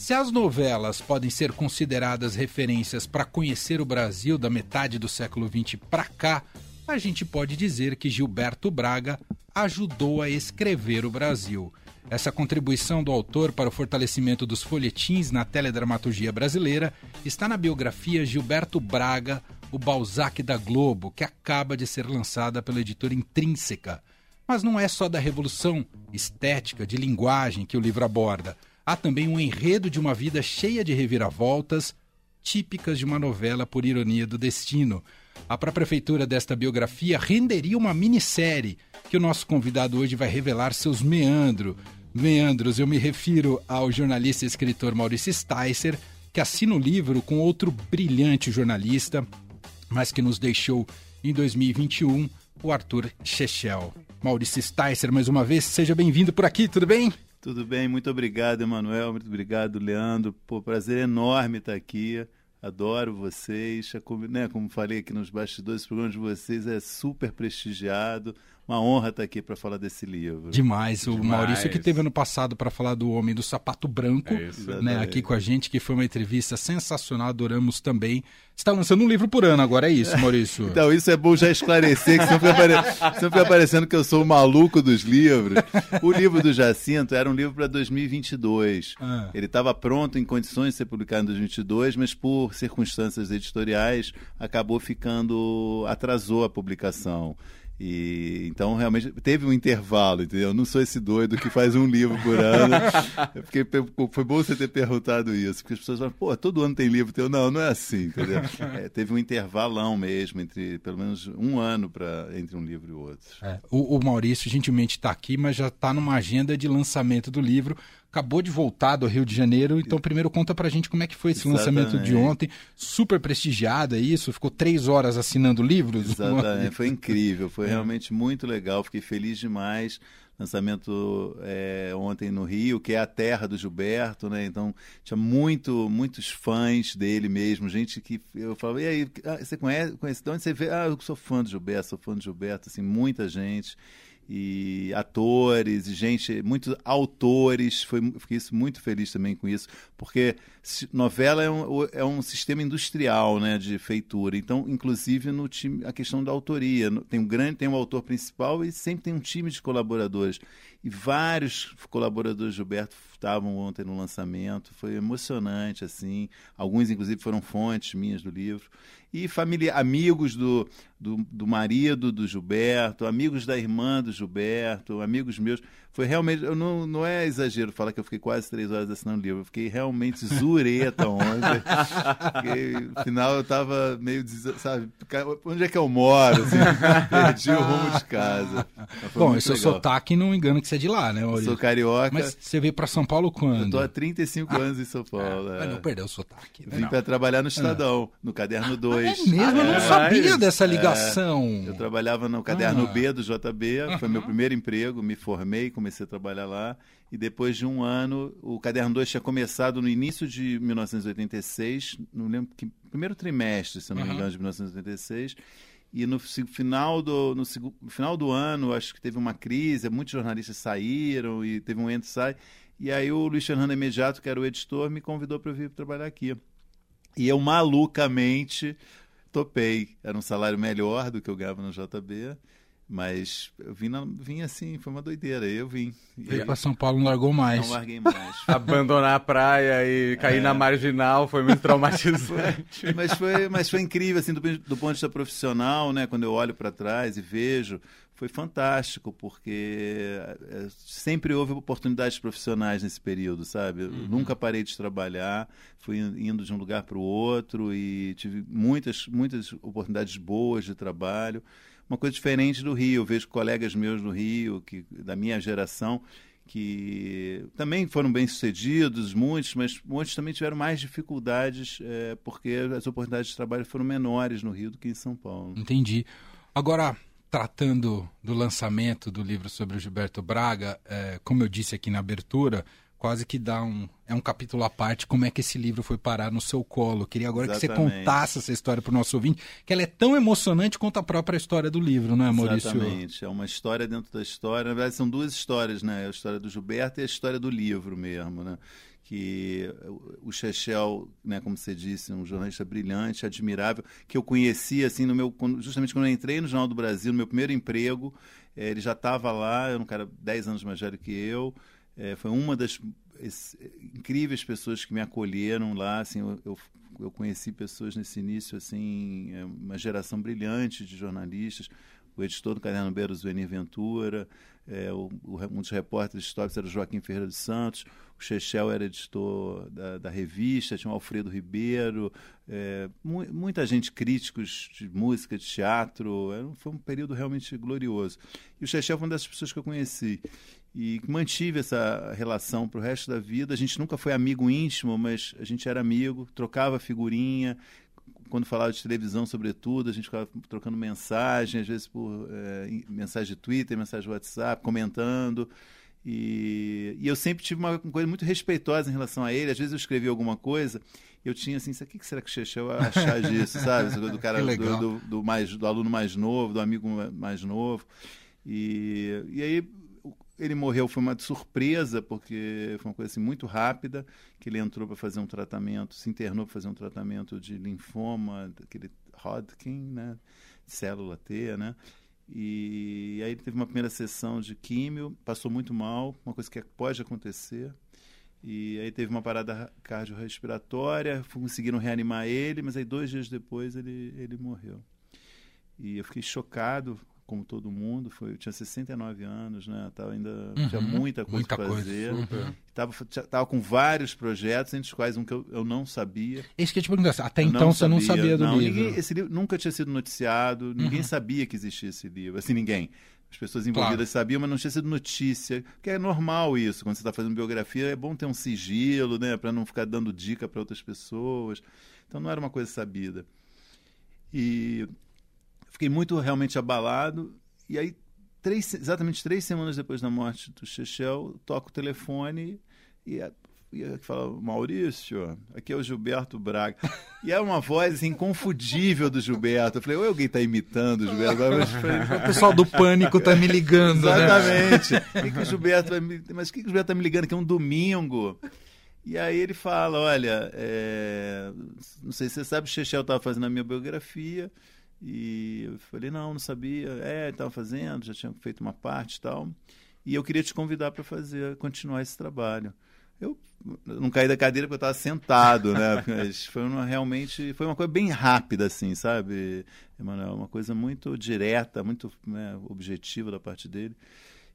Se as novelas podem ser consideradas referências para conhecer o Brasil da metade do século XX para cá, a gente pode dizer que Gilberto Braga ajudou a escrever o Brasil. Essa contribuição do autor para o fortalecimento dos folhetins na teledramaturgia brasileira está na biografia Gilberto Braga, o Balzac da Globo, que acaba de ser lançada pela editora Intrínseca. Mas não é só da revolução estética, de linguagem que o livro aborda. Há também um enredo de uma vida cheia de reviravoltas, típicas de uma novela por ironia do destino. A própria feitura desta biografia renderia uma minissérie que o nosso convidado hoje vai revelar seus meandros. Meandros, eu me refiro ao jornalista e escritor Maurício Sticer, que assina o livro com outro brilhante jornalista, mas que nos deixou em 2021, o Arthur Chechel. Maurício Sticer, mais uma vez, seja bem-vindo por aqui, tudo bem? Tudo bem, muito obrigado, Emanuel, muito obrigado, Leandro. Pô, prazer enorme estar aqui. Adoro vocês. Como, né, como falei aqui nos bastidores, o programa de vocês é super prestigiado uma honra estar aqui para falar desse livro. Demais. O Demais. Maurício que teve ano passado para falar do Homem do Sapato Branco, é né, aqui com a gente, que foi uma entrevista sensacional, adoramos também. Você está lançando um livro por ano agora, é isso, Maurício? então, isso é bom já esclarecer, que sempre, apare... sempre aparecendo que eu sou o maluco dos livros. O livro do Jacinto era um livro para 2022. Ah. Ele estava pronto, em condições de ser publicado em 2022, mas por circunstâncias editoriais acabou ficando, atrasou a publicação. E então realmente teve um intervalo, entendeu? Eu não sou esse doido que faz um livro por ano. Porque foi bom você ter perguntado isso, porque as pessoas falam, pô, todo ano tem livro teu. Não, não é assim, entendeu? É, teve um intervalão mesmo, entre pelo menos um ano pra, entre um livro e outro. É, o, o Maurício gentilmente está aqui, mas já está numa agenda de lançamento do livro acabou de voltar do Rio de Janeiro, então primeiro conta pra gente como é que foi esse Exatamente. lançamento de ontem, super prestigiado, é isso? Ficou três horas assinando livros? Exatamente, foi incrível, foi é. realmente muito legal, fiquei feliz demais lançamento é, ontem no Rio, que é a terra do Gilberto, né? Então tinha muito, muitos fãs dele mesmo, gente que eu falava, e aí, ah, você conhece, conhece? De onde você vê? Ah, eu sou fã do Gilberto, sou fã do Gilberto, assim, muita gente e atores e gente, muitos autores. Foi, fiquei muito feliz também com isso, porque novela é um, é um sistema industrial né, de feitura. Então, inclusive, no time, a questão da autoria. Tem um grande, tem um autor principal e sempre tem um time de colaboradores. E vários colaboradores do Gilberto estavam ontem no lançamento. Foi emocionante, assim. Alguns, inclusive, foram fontes minhas do livro e família, amigos do, do, do, marido do Gilberto, amigos da irmã do Gilberto, amigos meus. Foi realmente, eu não, não é exagero falar que eu fiquei quase três horas assinando o livro. Eu fiquei realmente zureta ontem. Fiquei, no final eu estava meio, sabe, onde é que eu moro? Assim, perdi o rumo de casa. Bom, esse seu sotaque não engano que você é de lá, né? Sou carioca. Mas você veio para São Paulo quando? Eu tô há 35 anos em São Paulo. É, é. Mas não perdeu o sotaque. Né? Vim para trabalhar no Estadão, no Caderno 2. Ah, é mesmo? eu não sabia dessa ligação. É, eu trabalhava no Caderno ah. B do JB, foi meu primeiro emprego, me formei, comecei a trabalhar lá. E depois de um ano, o Caderno 2 tinha começado no início de 1986, não lembro que primeiro trimestre, se não me engano, de 1986. E no final do, no, no, final do ano, acho que teve uma crise, muitos jornalistas saíram e teve um entra sai. E aí o Luiz Fernando Imediato, que era o editor, me convidou para vir trabalhar aqui. E eu malucamente topei. Era um salário melhor do que eu ganhava no JB. Mas eu vim, na, vim assim, foi uma doideira. Eu vim. Veio para São Paulo, não largou mais. Não larguei mais. Abandonar a praia e cair é. na marginal foi muito traumatizante. mas, foi, mas foi incrível, assim, do, do ponto de vista profissional, né? Quando eu olho para trás e vejo, foi fantástico, porque é, sempre houve oportunidades profissionais nesse período, sabe? Uhum. Nunca parei de trabalhar, fui indo de um lugar para o outro e tive muitas, muitas oportunidades boas de trabalho uma coisa diferente do Rio. Eu vejo colegas meus do Rio, que, da minha geração, que também foram bem sucedidos, muitos, mas muitos também tiveram mais dificuldades é, porque as oportunidades de trabalho foram menores no Rio do que em São Paulo. Entendi. Agora, tratando do lançamento do livro sobre o Gilberto Braga, é, como eu disse aqui na abertura, quase que dá um. É um capítulo à parte como é que esse livro foi parar no seu colo. Eu queria agora Exatamente. que você contasse essa história para o nosso ouvinte, que ela é tão emocionante quanto a própria história do livro, não é, Maurício? Exatamente. É uma história dentro da história. Na verdade, são duas histórias, né? A história do Gilberto e a história do livro mesmo, né? que o Chechel, né, como você disse, um jornalista brilhante, admirável, que eu conheci assim no meu justamente quando eu entrei no Jornal do Brasil, no meu primeiro emprego, é, ele já estava lá, era um cara 10 anos mais velho que eu, é, foi uma das esse, incríveis pessoas que me acolheram lá, assim, eu, eu, eu conheci pessoas nesse início, assim, é, uma geração brilhante de jornalistas, o editor do Caderno Beiro, Zuenir Ventura, é, o, um dos repórteres históricos era o Joaquim Ferreira dos Santos, o Chechel era editor da, da revista, tinha o Alfredo Ribeiro, é, mu muita gente, críticos de música, de teatro, era, foi um período realmente glorioso. E o Chechel foi uma dessas pessoas que eu conheci e mantive essa relação para o resto da vida. A gente nunca foi amigo íntimo, mas a gente era amigo, trocava figurinha, quando falava de televisão, sobretudo, a gente ficava trocando mensagem, às vezes por é, mensagem de Twitter, mensagem de WhatsApp, comentando. E, e, eu sempre tive uma coisa muito respeitosa em relação a ele. Às vezes eu escrevia alguma coisa, eu tinha assim, o que será que o Chechel vai achar disso, sabe? Do cara, do, do, do, mais, do aluno mais novo, do amigo mais novo. E, e aí ele morreu foi uma surpresa, porque foi uma coisa assim, muito rápida, que ele entrou para fazer um tratamento, se internou para fazer um tratamento de linfoma, aquele Hodgkin, né? Célula T, né? E aí ele teve uma primeira sessão de químio, passou muito mal, uma coisa que pode acontecer. E aí teve uma parada cardiorrespiratória, conseguiram reanimar ele, mas aí dois dias depois ele, ele morreu. E eu fiquei chocado, como todo mundo, foi, eu tinha 69 anos, né? Tava ainda uhum, tinha muita coisa para fazer. Uhum. Tava, tava com vários projetos, entre os quais um que eu, eu não sabia. Esse que eu te perguntar, até eu então você não sabia do não, livro. Ninguém, esse livro nunca tinha sido noticiado, ninguém uhum. sabia que existia esse livro, assim, ninguém. As pessoas envolvidas claro. sabiam, mas não tinha sido notícia. Que é normal isso, quando você está fazendo biografia, é bom ter um sigilo, né, para não ficar dando dica para outras pessoas. Então não era uma coisa sabida. E fiquei muito realmente abalado. E aí, três, exatamente três semanas depois da morte do Chechel, toco o telefone e, e fala: Maurício, aqui é o Gilberto Braga. E é uma voz inconfundível do Gilberto. Eu falei: ou alguém está imitando o Gilberto? o pessoal do pânico está me ligando. Né? Exatamente. Né? Que que o Gilberto vai me... Mas o que, que o Gilberto está me ligando? Que é um domingo. E aí ele fala, olha, é... não sei se você sabe, o Chechel estava fazendo a minha biografia e eu falei, não, não sabia. É, estava fazendo, já tinha feito uma parte e tal. E eu queria te convidar para fazer, continuar esse trabalho. Eu não caí da cadeira porque eu estava sentado, né? Mas foi uma, realmente, foi uma coisa bem rápida, assim, sabe, Emanuel? Uma coisa muito direta, muito né, objetiva da parte dele.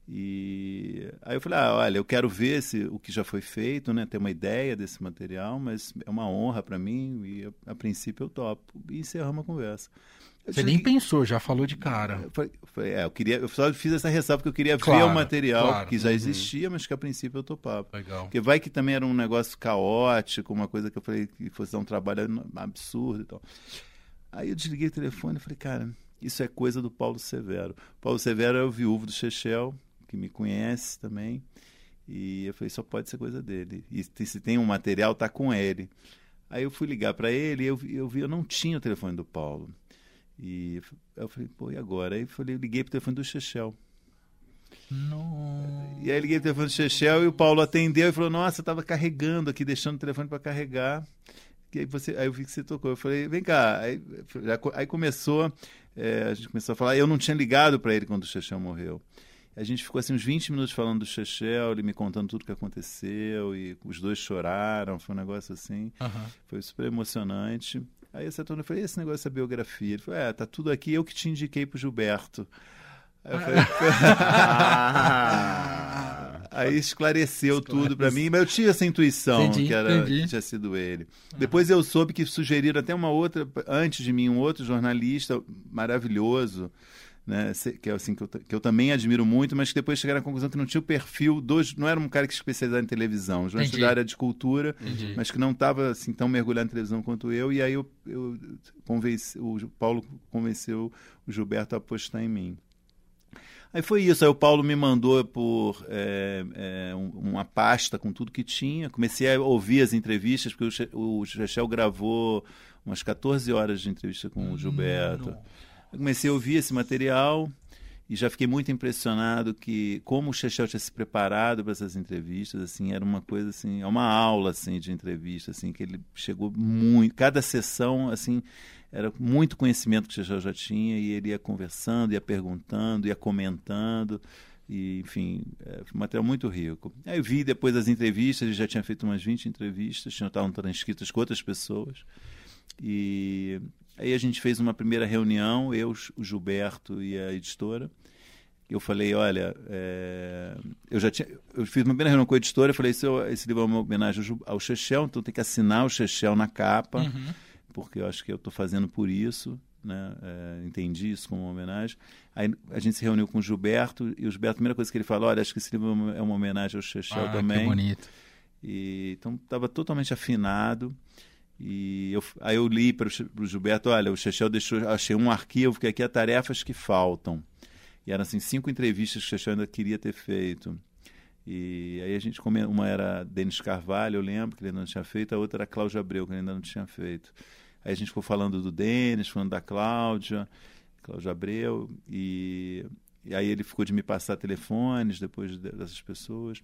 E aí eu falei, ah, olha, eu quero ver se, o que já foi feito, né, ter uma ideia desse material, mas é uma honra para mim e a, a, princípio eu topo. E encerramos a conversa. Você nem pensou, já falou de cara. Eu, falei, falei, é, eu queria, eu só fiz essa ressalva porque eu queria claro, ver o material claro, que já uhum. existia, mas que a princípio eu topava. Legal. Porque vai que também era um negócio caótico, uma coisa que eu falei que fosse dar um trabalho absurdo e tal. Aí eu desliguei o telefone e falei, cara, isso é coisa do Paulo Severo. Paulo Severo é o viúvo do Chechel, que me conhece também. E eu falei, só pode ser coisa dele. E se tem um material, tá com ele. Aí eu fui ligar para ele e eu, eu vi, eu não tinha o telefone do Paulo. E eu falei, pô, e agora? Aí falei, liguei pro telefone do Chechel. Não. E aí liguei pro telefone do Chechel e o Paulo atendeu e falou, nossa, eu tava carregando aqui, deixando o telefone para carregar. E aí, você, aí eu vi que você tocou. Eu falei, vem cá. Aí, aí começou, é, a gente começou a falar. Eu não tinha ligado para ele quando o Chechel morreu. A gente ficou assim uns 20 minutos falando do Chechel, ele me contando tudo o que aconteceu, e os dois choraram, foi um negócio assim. Uhum. Foi super emocionante. Aí o Saturno falou, esse negócio dessa biografia? Ele falou, é, tá tudo aqui, eu que te indiquei pro Gilberto. Aí eu falei, Aí esclareceu tudo para mim, mas eu tinha essa intuição entendi, que, era, que tinha sido ele. Depois eu soube que sugeriram até uma outra, antes de mim, um outro jornalista maravilhoso, né, que é assim que eu, que eu também admiro muito, mas que depois chegaram à conclusão que não tinha o perfil dos, não era um cara que se especializava em televisão, um da área de cultura, Entendi. mas que não estava assim tão mergulhado em televisão quanto eu, e aí eu, eu convenci, o Paulo convenceu o Gilberto a apostar em mim. Aí foi isso, aí o Paulo me mandou por é, é, uma pasta com tudo que tinha. Comecei a ouvir as entrevistas, porque o Chechel gravou umas 14 horas de entrevista com o Gilberto. Não comecei a ouvir esse material e já fiquei muito impressionado que como o Chechel tinha se preparado para essas entrevistas, assim, era uma coisa assim, é uma aula assim de entrevista, assim, que ele chegou muito, cada sessão assim, era muito conhecimento que o Chechel já tinha e ele ia conversando, ia perguntando, ia comentando. E, enfim, é um material muito rico. Aí eu vi depois as entrevistas, ele já tinha feito umas 20 entrevistas, já estavam transcritas com outras pessoas. E aí a gente fez uma primeira reunião, eu, o Gilberto e a editora. Eu falei, olha, é... eu já tinha, eu fiz uma primeira reunião com a editora, eu falei, esse, esse livro é uma homenagem ao Chechel, então tem que assinar o Chechel na capa, uhum. porque eu acho que eu estou fazendo por isso né? É, entendi isso como uma homenagem. Aí a gente se reuniu com o Gilberto e o Gilberto, a primeira coisa que ele falou, olha, acho que esse livro é uma homenagem ao Chechel ah, também. Que bonito. E, então estava totalmente afinado. E eu, aí eu li para o Gilberto, olha, o Chechel deixou, achei um arquivo que aqui há tarefas que faltam. E eram assim cinco entrevistas que o Chechel ainda queria ter feito. E aí a gente comentou, uma era Denis Carvalho, eu lembro que ele ainda não tinha feito, a outra era Cláudia Abreu, que ele ainda não tinha feito. Aí a gente ficou falando do Denis, falando da Cláudia, Cláudia Abreu, e, e aí ele ficou de me passar telefones depois dessas pessoas.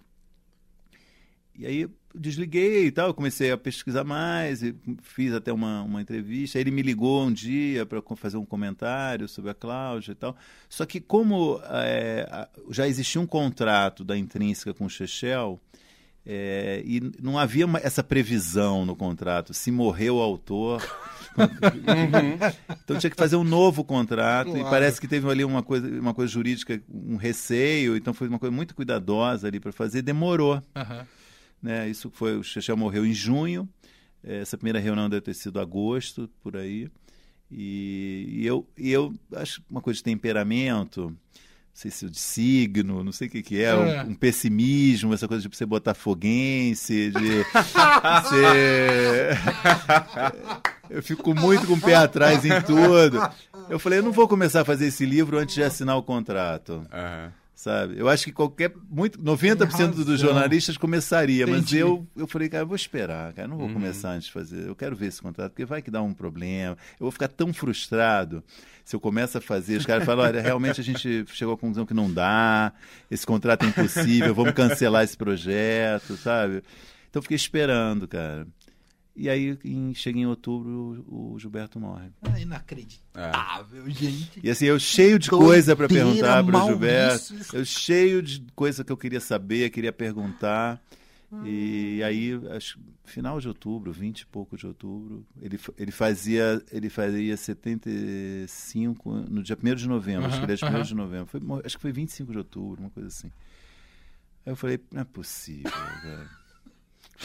E aí desliguei e tal, comecei a pesquisar mais, e fiz até uma, uma entrevista. Aí ele me ligou um dia para fazer um comentário sobre a Cláudia e tal. Só que como é, já existia um contrato da Intrínseca com o Chechel, é, e não havia uma, essa previsão no contrato, se morreu o autor. uhum. Então tinha que fazer um novo contrato claro. e parece que teve ali uma coisa, uma coisa jurídica, um receio, então foi uma coisa muito cuidadosa ali para fazer, demorou. Uhum. Né? Isso foi, o Chechel morreu em junho, essa primeira reunião deve ter sido agosto, por aí. E, e eu, e eu acho uma coisa de temperamento, não sei se de signo, não sei o que, que é, é. Um, um, pessimismo, essa coisa de ser botafoguense, de ser... eu fico muito com o pé atrás em tudo. Eu falei, eu não vou começar a fazer esse livro antes de assinar o contrato. Uhum sabe? Eu acho que qualquer muito 90% dos jornalistas começaria, Entendi. mas eu eu falei, cara, eu vou esperar, cara, não vou uhum. começar antes de fazer. Eu quero ver esse contrato, porque vai que dá um problema. Eu vou ficar tão frustrado se eu começo a fazer, os caras falam, olha, realmente a gente chegou à conclusão que não dá, esse contrato é impossível, vamos cancelar esse projeto, sabe? Então eu fiquei esperando, cara. E aí, em, chega em outubro, o Gilberto morre. É inacreditável, é. gente. E assim, eu cheio de coisa para perguntar para o Gilberto. Eu cheio de coisa que eu queria saber, queria perguntar. Hum. E aí, acho, final de outubro, 20 e pouco de outubro, ele, ele fazia ele fazia 75 no dia 1 de novembro, acho que ele é de 1 de novembro. Foi, acho que foi 25 de outubro, uma coisa assim. Aí eu falei, não é possível, velho.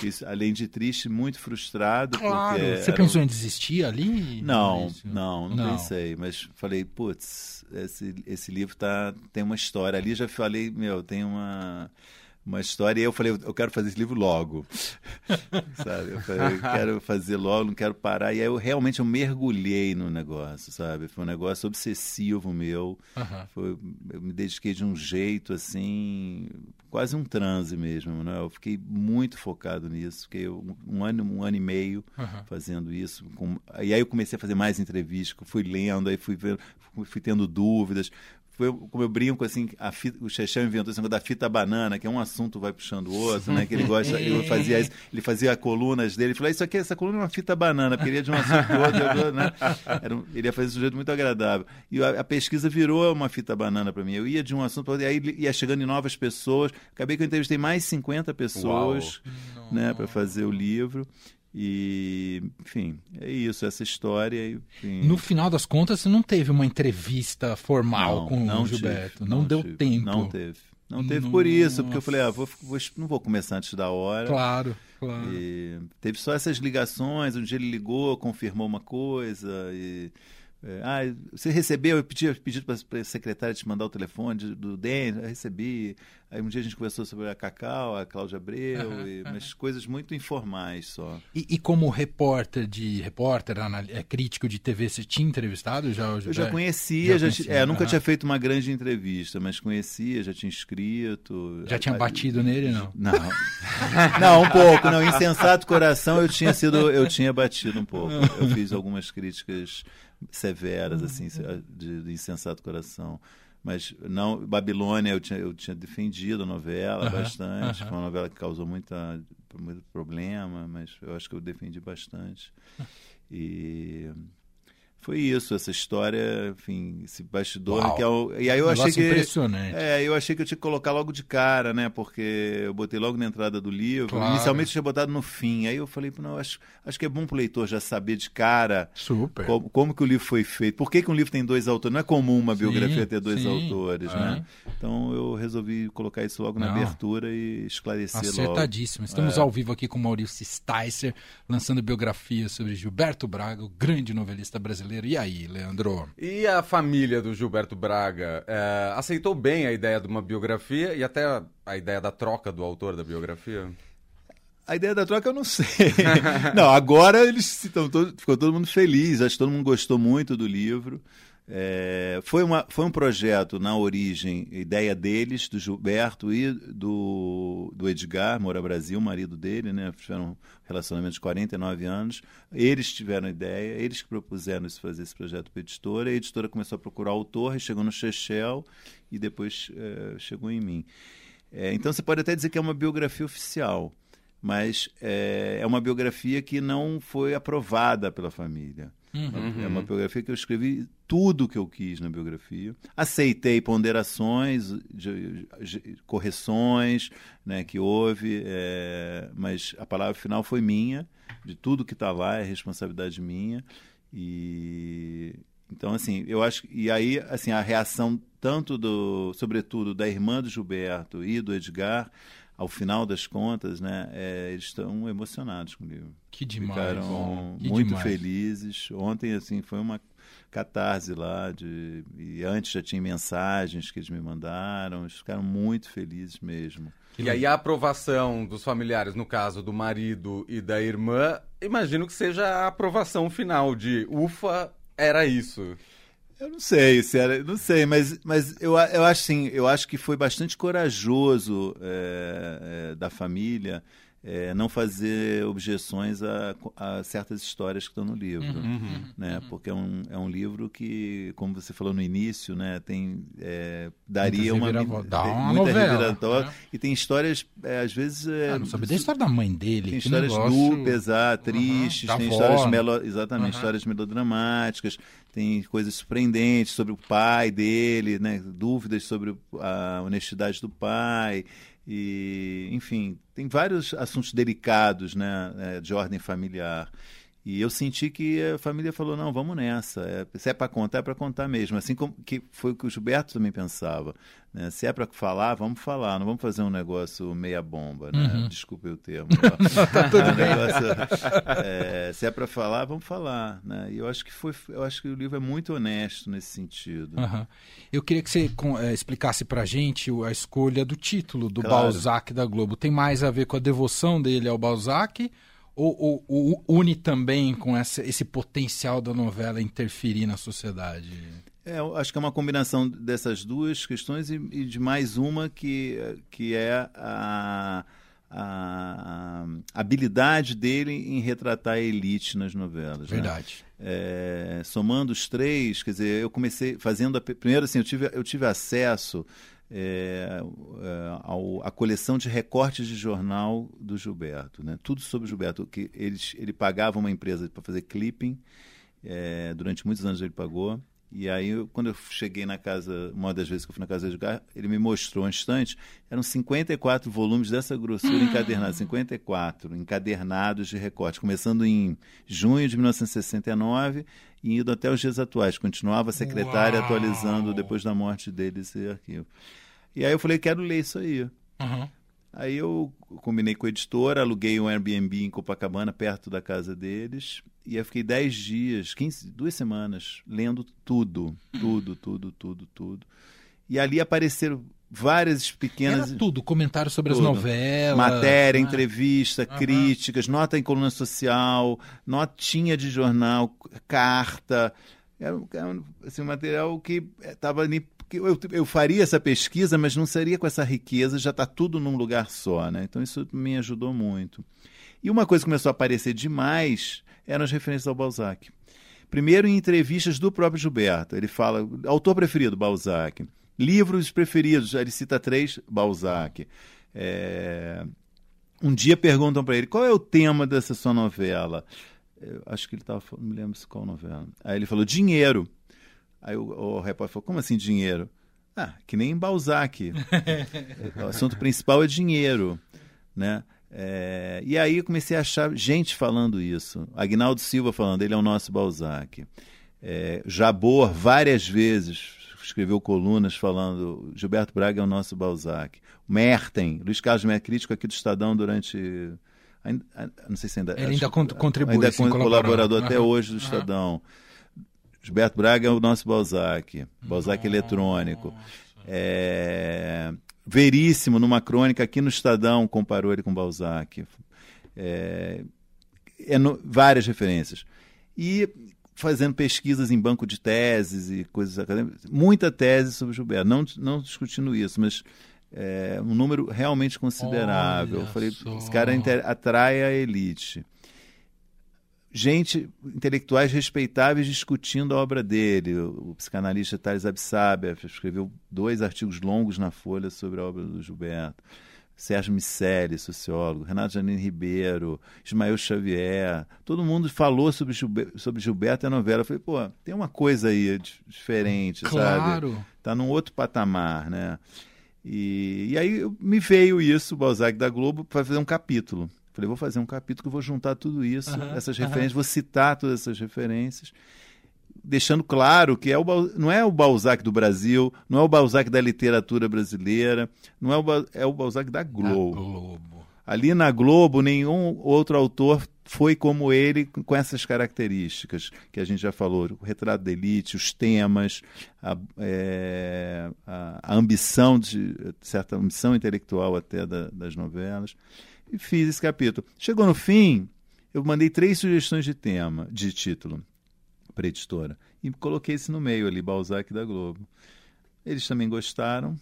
Isso, além de triste, muito frustrado. Claro. Você pensou em desistir ali? Não, não, não, não, pensei. Mas falei, putz, esse, esse livro tá, tem uma história. Ali já falei, meu, tem uma uma história e eu falei, eu quero fazer esse livro logo. sabe? Eu falei, eu quero fazer logo, não quero parar. E aí eu realmente eu mergulhei no negócio, sabe? Foi um negócio obsessivo meu. Uhum. Foi, eu me dediquei de um jeito assim, quase um transe mesmo, né? Eu fiquei muito focado nisso. Fiquei um, um ano, um ano e meio uhum. fazendo isso. Com, e aí eu comecei a fazer mais entrevistas, fui lendo, aí fui, vendo, fui tendo dúvidas foi como eu brinco assim, a fita, o Chechão inventou esse negócio da fita banana, que é um assunto vai puxando o outro, né? Que ele gosta, ele fazia isso, ele fazia colunas dele, ele falou, isso aqui, essa coluna é uma fita banana, porque ele ia de um assunto para outro, né? Era um, ele ia fazer um jeito muito agradável. E a, a pesquisa virou uma fita banana para mim. Eu ia de um assunto para outro, e aí ia chegando em novas pessoas. Acabei que eu entrevistei mais 50 pessoas, Uau. né, para fazer o livro. E, enfim, é isso, essa história. Enfim. No final das contas, você não teve uma entrevista formal não, com não o Gilberto. Tive, não, não, deu tive, tempo. Não teve. Não teve Nossa. por isso, porque eu falei, ah, vou, vou, não vou começar antes da hora. Claro, claro. E teve só essas ligações, um dia ele ligou, confirmou uma coisa e é, ah, você recebeu, eu pedi, pedi para a secretária te mandar o telefone do DEN, eu recebi. Aí um dia a gente conversou sobre a Cacau, a Cláudia Abreu, uhum, e, uhum. mas coisas muito informais só. E, e como repórter de repórter, é, crítico de TV, você tinha entrevistado já? Eu já conhecia, já, já conhecia, é, nunca uhum. tinha feito uma grande entrevista, mas conhecia, já tinha escrito. Já tinha batido nele, não? Não. não, um pouco, não. Insensato Coração eu tinha sido, eu tinha batido um pouco. Eu fiz algumas críticas severas, assim, de, de insensato coração. mas não Babilônia eu tinha, eu tinha defendido a novela Aham, bastante, aham. foi uma novela que causou muita, muito problema, mas eu acho que eu defendi bastante. E foi isso, essa história, enfim, esse bastidor Uau. que é o, e aí eu Um achei que impressionante. é, eu achei que eu tinha que colocar logo de cara, né? Porque eu botei logo na entrada do livro. Claro. Inicialmente eu tinha botado no fim. Aí eu falei, não, acho, acho que é bom pro leitor já saber de cara Super. como, como que o livro foi feito. Por que, que um livro tem dois autores? Não é comum uma Sim, biografia ter dois sim, autores, é. né? Então eu resolvi colocar isso logo na Não. abertura e esclarecer logo. Acertadíssimo. Estamos É. ao vivo aqui com Maurício Sticer, lançando biografia sobre Gilberto Braga, o grande novelista brasileiro. E aí, Leandro? E a família do Gilberto Braga eh, aceitou bem a ideia de uma biografia e até a, a ideia da troca do autor da biografia? A ideia da troca eu não sei. não, agora eles estão todo, ficou todo mundo feliz, acho que todo mundo gostou muito do livro. É, foi, uma, foi um projeto na origem, ideia deles, do Gilberto e do, do Edgar Moura Brasil, marido dele, né? Tiveram um relacionamento de 49 anos. Eles tiveram ideia, eles que propuseram isso, fazer esse projeto para a editora. A editora começou a procurar autor, e chegou no Chechel e depois é, chegou em mim. É, então você pode até dizer que é uma biografia oficial mas é, é uma biografia que não foi aprovada pela família. Uhum. É uma biografia que eu escrevi tudo o que eu quis na biografia. Aceitei ponderações, de- de- correções né, que houve, é, mas a palavra final foi minha, de tudo que está lá é responsabilidade minha. E então assim, eu acho e aí assim a reação tanto do, sobretudo da irmã do Gilberto e do Edgar, ao final das contas, né, é, eles estão emocionados com o livro. Que demais. Ficaram Que muito demais. felizes. Ontem, assim, foi uma catarse lá. De... E antes já tinha mensagens que eles me mandaram. Eles ficaram muito felizes mesmo. E aí a aprovação dos familiares, no caso do marido e da irmã, imagino que seja a aprovação final de ufa, era isso. Eu não sei, se era, não sei, mas, mas eu, eu acho assim, eu acho que foi bastante corajoso é, é, da família é, não fazer objeções a, a certas histórias que estão no livro. Uhum. né? Porque é um, é um livro que, como você falou no início, né, tem é, daria uma, dá tem uma muita novela, né? e tem histórias é, às vezes é, Ah, não sabia da história da mãe dele. tem histórias negócio... duplas, ah, tristes, da tem histórias melo... exatamente, Aham. histórias melodramáticas, tem coisas surpreendentes sobre o pai dele, né? dúvidas sobre a honestidade do pai. E, enfim, tem vários assuntos delicados né, é, de ordem familiar. E eu senti que a família falou: não, vamos nessa. É, se é para contar, é para contar mesmo. Assim como que foi o que o Gilberto também pensava. né? Se é para falar, vamos falar. Não vamos fazer um negócio meia bomba. Né? Uhum. Desculpe o termo. tá tudo bem. se é para falar, vamos falar. Né? E eu acho que foi, eu acho que o livro é muito honesto nesse sentido. Aham. Eu queria que você com- eh, explicasse pra gente a escolha do título do Claro. Balzac da Globo. Tem mais a ver com a devoção dele ao Balzac ou, ou- ou une também com essa- esse potencial da novela interferir na sociedade? É, eu acho que é uma combinação dessas duas questões e, e de mais uma que, que é a, a habilidade dele em retratar a elite nas novelas. né? Verdade. É, somando os três, quer dizer, eu comecei fazendo. A, primeiro, assim, eu tive, eu tive acesso é, é, ao, à coleção de recortes de jornal do Gilberto, né? tudo sobre o Gilberto. Que eles, ele pagava uma empresa para fazer clipping, é, durante muitos anos ele pagou. E aí, eu- quando eu cheguei na casa, uma das vezes que eu fui na casa de Edgar, ele me mostrou um instante, eram 54 volumes dessa grossura encadernados, 54 encadernados de recorte, começando em junho de 1969 e indo até os dias atuais. Continuava a secretária Uau! atualizando depois da morte dele esse arquivo. E aí eu falei, quero ler isso aí. Aham. Aí eu combinei com a editora, aluguei um Airbnb em Copacabana, perto da casa deles, e eu fiquei 10 dias, 15, duas semanas, lendo tudo, tudo, tudo, tudo, tudo. E ali apareceram várias pequenas Era tudo, comentário sobre as Tudo. novelas. matéria, né? entrevista, Aham. críticas, nota em coluna social, notinha de jornal, carta. Era, um- era assim, um material que estava ali. que Eu, eu faria essa pesquisa, mas não seria com essa riqueza, já está tudo num lugar só. Né? Então isso me ajudou muito. E uma coisa que começou a aparecer demais eram as referências ao Balzac. Primeiro em entrevistas do próprio Gilberto. Ele fala, autor preferido, Balzac. Livros preferidos. Ele cita três, Balzac. É... Um dia perguntam para ele qual é o tema dessa sua novela. Eu acho que ele estava falando, não me lembro qual novela. Aí ele falou dinheiro. Aí o, o repórter falou, como assim dinheiro? Ah, que nem Balzac. o assunto principal é dinheiro, né? É, e aí eu comecei a achar gente falando isso. Agnaldo Silva falando, ele é o nosso Balzac. É, Jabor, várias vezes, escreveu colunas falando Gilberto Braga é o nosso Balzac. Merten, Luiz Carlos Mer, crítico aqui do Estadão durante. Ainda, não sei se ainda. Ele ainda acho, contribui. Ainda é colaborador até hoje do uhum. Estadão. Gilberto Braga é o nosso Balzac. Balzac Nossa. eletrônico. É, Veríssimo, numa crônica aqui no Estadão, comparou ele com Balzac. É, é no, várias referências. E fazendo pesquisas em banco de teses e coisas acadêmicas, muita tese sobre Gilberto, não, não discutindo isso, mas é, um número realmente considerável. Olha Eu falei, só. esse cara atrai a elite gente, intelectuais respeitáveis discutindo a obra dele. O, o psicanalista Thales Absabia escreveu dois artigos longos na Folha sobre a obra do Gilberto. Sérgio Miceli, sociólogo, Renato Janine Ribeiro, Ismael Xavier, todo mundo falou sobre Gilberto, sobre Gilberto e a novela. Eu falei, pô, tem uma coisa aí diferente, claro. sabe? Tá num outro patamar, né? E, e aí me veio isso, o Balzac da Globo, para fazer um capítulo. Falei, vou fazer um capítulo que vou juntar tudo isso, uhum, essas referências, uhum. vou citar todas essas referências, deixando claro que é o, não é o Balzac do Brasil, não é o Balzac da literatura brasileira, não é o, é o Balzac da Globo. Globo. Ali na Globo, nenhum outro autor foi como ele com essas características que a gente já falou, o retrato da elite, os temas, a, é, a, ambição de certa ambição intelectual até da, das novelas e fiz esse capítulo. Chegou no fim, eu mandei três sugestões de tema, de título para a editora. E coloquei esse no meio ali, Balzac da Globo. Eles também gostaram.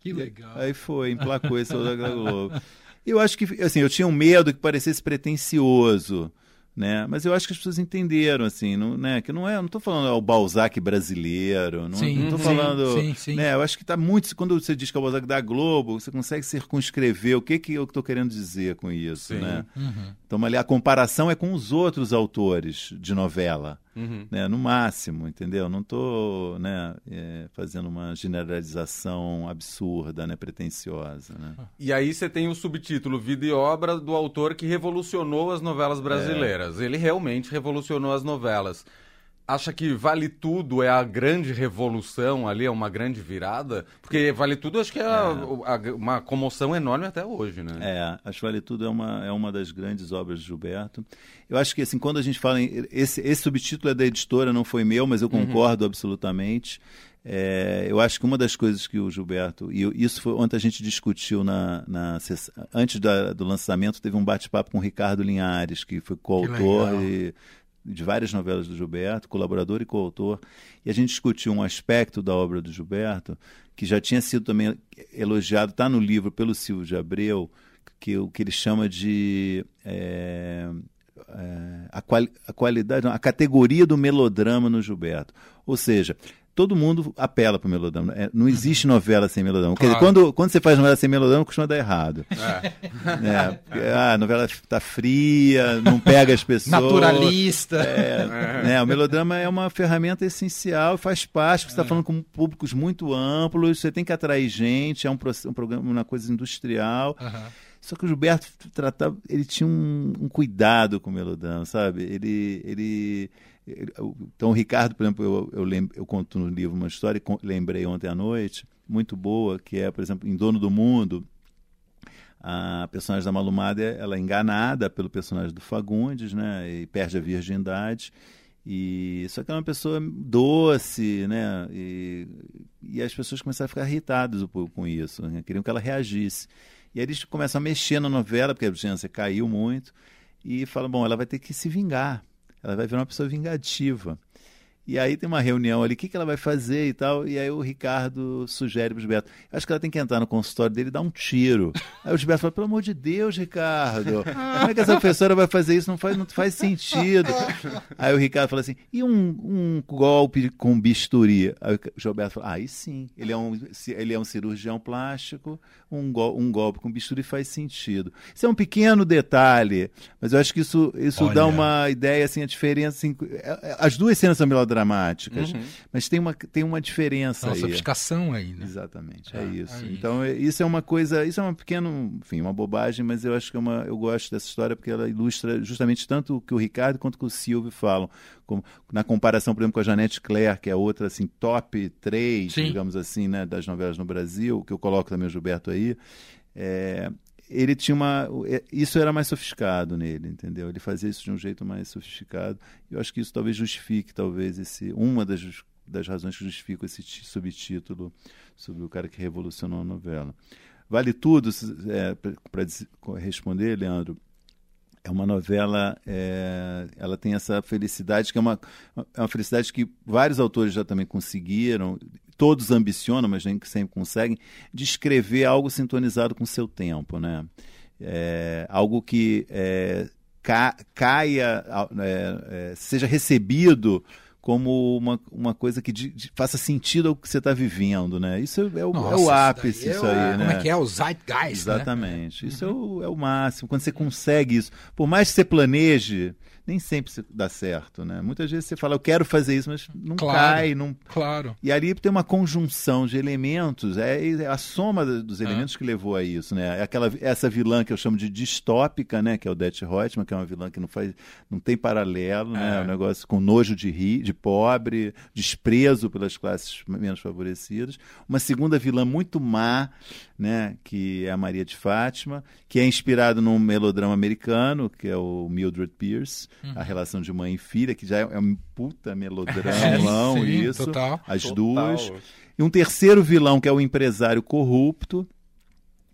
Que legal. Aí foi, emplacou esse da Globo. Eu acho que, assim, eu tinha um medo que parecesse pretencioso né? Mas eu acho que as pessoas entenderam assim, não, né? Que não é, não estou falando é o Balzac brasileiro, não, sim, estou falando, sim, sim, né? Eu acho que está muito quando você diz que é o Balzac da Globo, você consegue circunscrever o que que eu estou querendo dizer com isso, né? Uhum. Então ali a comparação é com os outros autores de novela, uhum. né? No máximo, entendeu? Não estou, né? É, fazendo uma generalização absurda, né? Pretensiosa, né? E aí você tem o subtítulo Vida e Obra do autor que revolucionou as novelas brasileiras. É ele realmente revolucionou as novelas. Acha que Vale Tudo é a grande revolução ali, é uma grande virada? Porque Vale Tudo acho que é, é. uma comoção enorme até hoje, né? É, acho que Vale Tudo é uma, é uma das grandes obras de Gilberto. Eu acho que assim, quando a gente fala em. Esse, esse subtítulo é da editora, não foi meu, mas eu uhum. concordo uhum. absolutamente. É, eu acho que uma das coisas que o Gilberto, e isso foi ontem a gente discutiu na, na antes da, do lançamento, teve um bate-papo com o Ricardo Linhares, que foi coautor de várias novelas do Gilberto, colaborador e coautor, e a gente discutiu um aspecto da obra do Gilberto que já tinha sido também elogiado, está no livro pelo Silvio de Abreu, que o que ele chama de é, é, a, quali a qualidade, não, a categoria do melodrama no Gilberto. Ou seja, todo mundo apela para o melodrama. É, não existe novela sem melodrama. Claro. Dizer, quando, quando você faz novela sem melodrama, costuma dar errado. É. é ah, a novela está fria, não pega as pessoas. Naturalista. É, né, o melodrama é uma ferramenta essencial, faz parte, você está é. falando com públicos muito amplos, você tem que atrair gente, é um, um programa, uma coisa industrial. Uhum. Só que o Gilberto tratava, ele tinha um, um cuidado com o melodrama, sabe? Ele, ele então, o Ricardo, por exemplo, eu, eu, lembro, eu conto no livro uma história que lembrei ontem à noite, muito boa, que é, por exemplo, em Dono do Mundo, a personagem da Malumada ela é enganada pelo personagem do Fagundes, né, e perde a virgindade. E só que é uma pessoa doce, né? E, e as pessoas começaram a ficar irritadas com isso, né? queriam que ela reagisse. E aí eles começam a mexer na novela, porque a audiência caiu muito, e falam: bom, ela vai ter que se vingar ela vai virar uma pessoa vingativa. E aí tem uma reunião ali, o que, que ela vai fazer e tal. E aí o Ricardo sugere pro Gilberto: acho que ela tem que entrar no consultório dele e dar um tiro. Aí o Gilberto fala: pelo amor de Deus, Ricardo, como é que essa professora vai fazer isso? Não faz, não faz sentido. Aí o Ricardo fala assim: e um, um golpe com bisturi? Aí o Gilberto fala: ah, aí sim, ele é um, ele é um cirurgião plástico, um, go, um golpe com bisturi faz sentido. Isso é um pequeno detalhe, mas eu acho que isso, isso dá uma ideia, assim, a diferença. Assim, as duas cenas são melodramáticas, uhum. mas tem uma, tem uma diferença uma aí. sofisticação aí, né? Exatamente, é, é isso. É então, isso. isso é uma coisa, isso é uma pequena, enfim, uma bobagem, mas eu acho que é uma, eu gosto dessa história porque ela ilustra justamente tanto o que o Ricardo quanto que o Silvio falam. Como, na comparação, por exemplo, com a Janete Claire, que é outra, assim, top 3, Sim. digamos assim, né, das novelas no Brasil, que eu coloco também o Gilberto aí, é, ele tinha uma. É, isso era mais sofisticado nele, entendeu? Ele fazia isso de um jeito mais sofisticado. Eu acho que isso talvez justifique, talvez, esse. Uma das, das razões que justifica esse subtítulo sobre o cara que revolucionou a novela. Vale tudo, é, para responder, Leandro. É uma novela, é, ela tem essa felicidade, que é uma, é uma felicidade que vários autores já também conseguiram, todos ambicionam, mas nem sempre conseguem, de escrever algo sintonizado com o seu tempo, né? É, algo que é, ca, caia, é, é, seja recebido como uma, uma coisa que de, de, faça sentido ao que você está vivendo, né? Isso é o, Nossa, é o ápice, isso, aí, é, né? Como é que é? O zeitgeist, né? Exatamente. Né? Isso uhum. é, o, é o máximo. Quando você consegue isso, por mais que você planeje, nem sempre dá certo, né? Muitas vezes você fala, eu quero fazer isso, mas não claro, cai, não. Claro. E ali tem uma conjunção de elementos, é, é a soma dos é. elementos é. que levou a isso, né? É aquela essa vilã que eu chamo de distópica, né? Que é o Det Reutemann, que é uma vilã que não faz, não tem paralelo, né? É um negócio com nojo de rir, de pobre, desprezo pelas classes menos favorecidas. Uma segunda vilã muito má, né? Que é a Maria de Fátima, que é inspirado num melodrama americano, que é o Mildred Pierce uhum. a relação de mãe e filha, que já é, é um puta melodramão é, isso. Total. As total. duas. E um terceiro vilão, que é o empresário corrupto,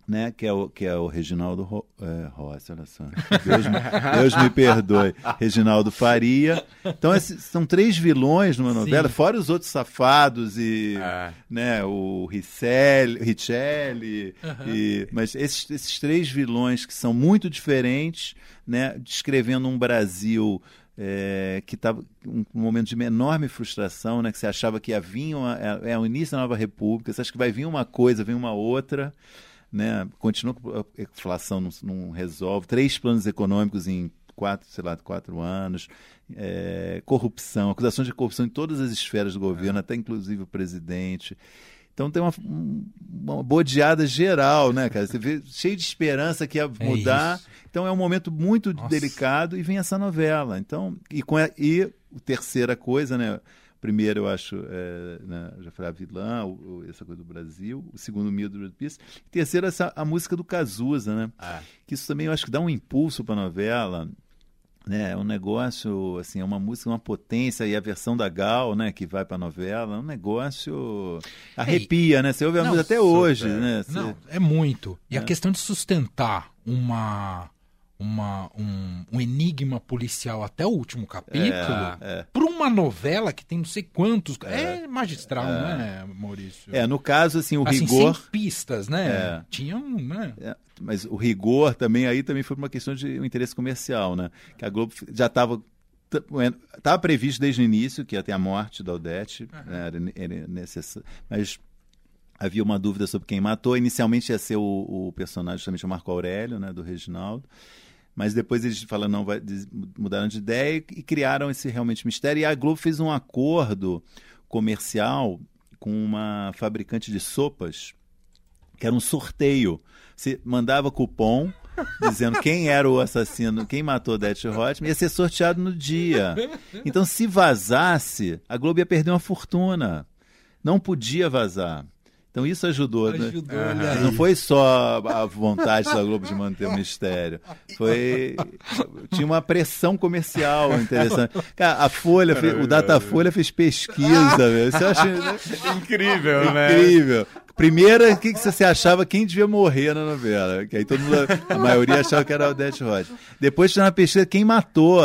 né, que é o, que é o Reginaldo Ro, é, Rossi, olha só. Deus me, Deus me perdoe. Reginaldo Faria. Então, esses, são três vilões numa novela, Sim. fora os outros safados e é. né, o Richelli, Richelli uhum. e, mas esses, esses três vilões que são muito diferentes, né, descrevendo um Brasil é, que estava um, um, momento de enorme frustração, né, que você achava que ia vir uma, é, é o início da nova república, você acha que vai vir uma coisa, vem uma outra né? Continua a inflação não, não, resolve, três planos econômicos em quatro, sei lá, quatro anos, é, corrupção, acusações de corrupção em todas as esferas do governo, é. até inclusive o presidente. Então tem uma, uma bodeada geral, né, cara? Você vê cheio de esperança que ia é mudar. É então é um momento muito Nossa. delicado e vem essa novela. Então, e com a, e a terceira coisa, né? Primeiro, eu acho, é, né, já falei, a vilã, o, o, essa coisa do Brasil. O segundo, Mildred Pierce. E terceiro, essa, a música do Cazuza, né? Ah. Que isso também eu acho que dá um impulso para a novela. Né, é um negócio, assim, é uma música, uma potência, e a versão da Gal, né, que vai para a novela, é um negócio arrepia, né? Você ouve a música até hoje, né? Você... Não, é muito. E é. a questão de sustentar uma uma, um, um, enigma policial até o último capítulo, é, é. para uma novela que tem não sei quantos. É, é magistral, é. né, Maurício? É, no caso, assim, o assim, rigor. Sem pistas, né? É. Tinham, né? É, mas o rigor também aí também foi uma questão de um interesse comercial, né? Que a Globo já estava estava previsto desde o início que ia ter a morte da Odete, né, era, era necessário, mas havia uma dúvida sobre quem matou. Inicialmente ia ser o, o personagem, justamente o Marco Aurélio, né, do Reginaldo. Mas depois eles falaram, não, vai, mudaram de ideia e criaram esse realmente mistério. E a Globo fez um acordo comercial com uma fabricante de sopas, que era um sorteio. Você mandava cupom dizendo quem era o assassino, quem matou Det Rotman, ia ser sorteado no dia. Então, se vazasse, a Globo ia perder uma fortuna. Não podia vazar. Então isso ajudou, né? ajudou né? Não foi só a vontade da Globo de manter o mistério. Foi. Tinha uma pressão comercial interessante. Cara, a Folha, fez, o Datafolha fez pesquisa, velho. Isso eu acho né? incrível, né? Incrível. Primeira, o que, que você achava quem devia morrer na novela? Que aí todo mundo, a maioria achava que era o Death Hot. Depois tinha uma pesquisa quem matou.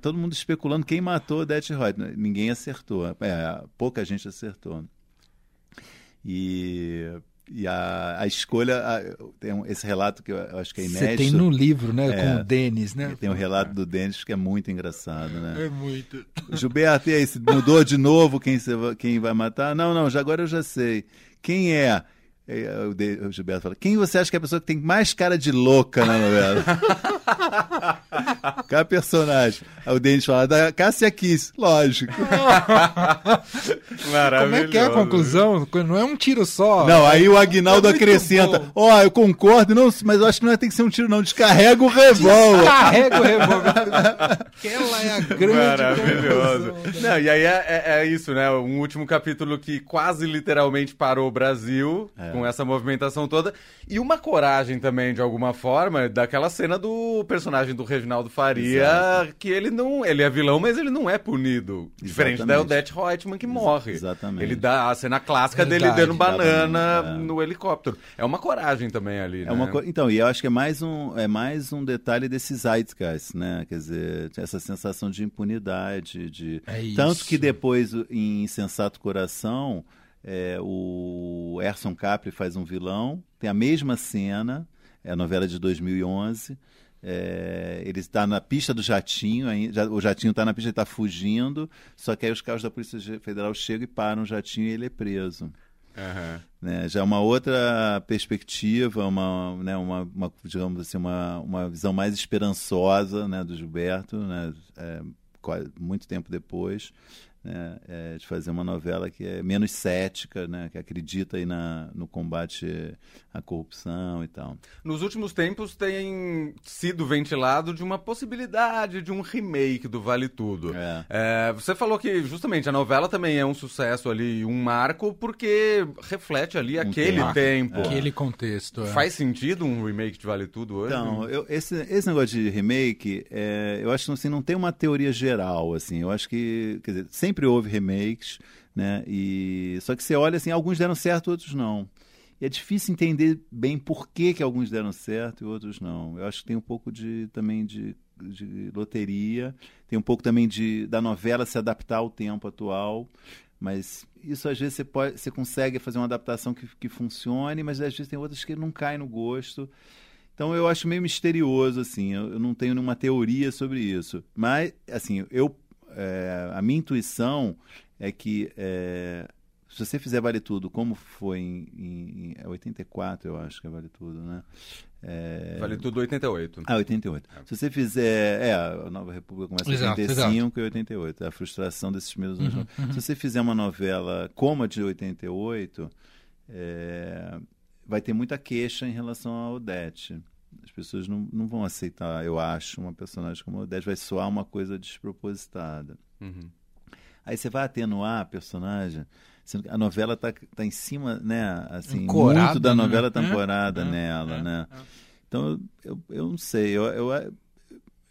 todo mundo especulando quem matou Odete Reutemann. Ninguém acertou. É, pouca gente acertou. E e a, a escolha, a, tem um, esse relato que eu acho que é inédito. Você tem no livro, né, é, com o Denis, né? Tem um relato do Denis que é muito engraçado, né? É muito. Gilberto, e aí, mudou de novo quem, você, quem vai matar? Não, não, já agora eu já sei. Quem é? O Gilberto fala: quem você acha que é a pessoa que tem mais cara de louca na novela? Qual é personagem? Aí o Denis fala: da Cássia Kiss, lógico. Maravilhoso. Como é que é a conclusão? Não é um tiro só. Não, aí o Agnaldo é acrescenta: Ó, oh, eu concordo, não, mas eu acho que não é, tem que ser um tiro, não. Descarrega o revólver. Descarrega o revólver. Aquela é a grande Maravilhoso. Não, e aí é, é, é, isso, né? Um último capítulo que quase literalmente parou o Brasil. É com essa movimentação toda. E uma coragem também, de alguma forma, daquela cena do personagem do Reginaldo Faria, Exato. que ele não. Ele é vilão, mas ele não é punido. Exatamente. Diferente da Odette Reutemann, que morre. Exatamente. Ele dá a cena clássica Verdade, dele dando banana é. no helicóptero. É uma coragem também ali, é né? Co... Então, e eu acho que é mais um, é mais um detalhe desse Zeitgeist, né? Quer dizer, essa sensação de impunidade, de... É Tanto que depois, em Insensato Coração é, o Erson Capri faz um vilão, tem a mesma cena, é a novela de 2011. É, ele está na pista do jatinho, o jatinho está na pista, ele está fugindo, só que aí os carros da Polícia Federal chegam e param o jatinho e ele é preso. Uhum. Né, já é uma outra perspectiva, uma, né, uma, uma, digamos assim, uma, uma visão mais esperançosa né, do Gilberto, né, é, muito tempo depois né, é, de fazer uma novela que é menos cética, né, que acredita aí na, no combate à corrupção e tal. Nos últimos tempos tem sido ventilado de uma possibilidade de um remake do Vale Tudo. É. É, você falou que justamente a novela também é um sucesso ali, um marco, porque reflete ali um aquele tempo. tempo. Aquele contexto. É. Faz sentido um remake de Vale Tudo hoje? Então, eu, esse, esse negócio de remake, é, eu acho que assim, não tem uma teoria geral. assim. Eu acho que, quer dizer, sempre houve remakes, né? E só que você olha assim, alguns deram certo, outros não. E é difícil entender bem por que, que alguns deram certo e outros não. Eu acho que tem um pouco de também de, de loteria, tem um pouco também de da novela se adaptar ao tempo atual. Mas isso às vezes você, pode, você consegue fazer uma adaptação que, que funcione, mas às vezes tem outras que não caem no gosto. Então eu acho meio misterioso, assim, eu, eu não tenho nenhuma teoria sobre isso. Mas, assim, eu é, a minha intuição é que é, se você fizer Vale Tudo, como foi em, em, em 84, é eu acho que é Vale Tudo, né? É... Vale Tudo 88. Ah, 88. É. Se você fizer. É, a Nova República começa em 85 e 88. É a frustração desses mesmos anos. Uhum, uhum. Se você fizer uma novela como a de 88, é, vai ter muita queixa em relação a Odete. As pessoas não, não vão aceitar, eu acho, uma personagem como Odete. Vai soar uma coisa despropositada. Uhum. Aí você vai atenuar a personagem. A novela está tá em cima, né? Assim, Ancorada, muito da novela está né? ancorada é, nela, é, né? É. Então, eu, eu não sei. Eu, eu,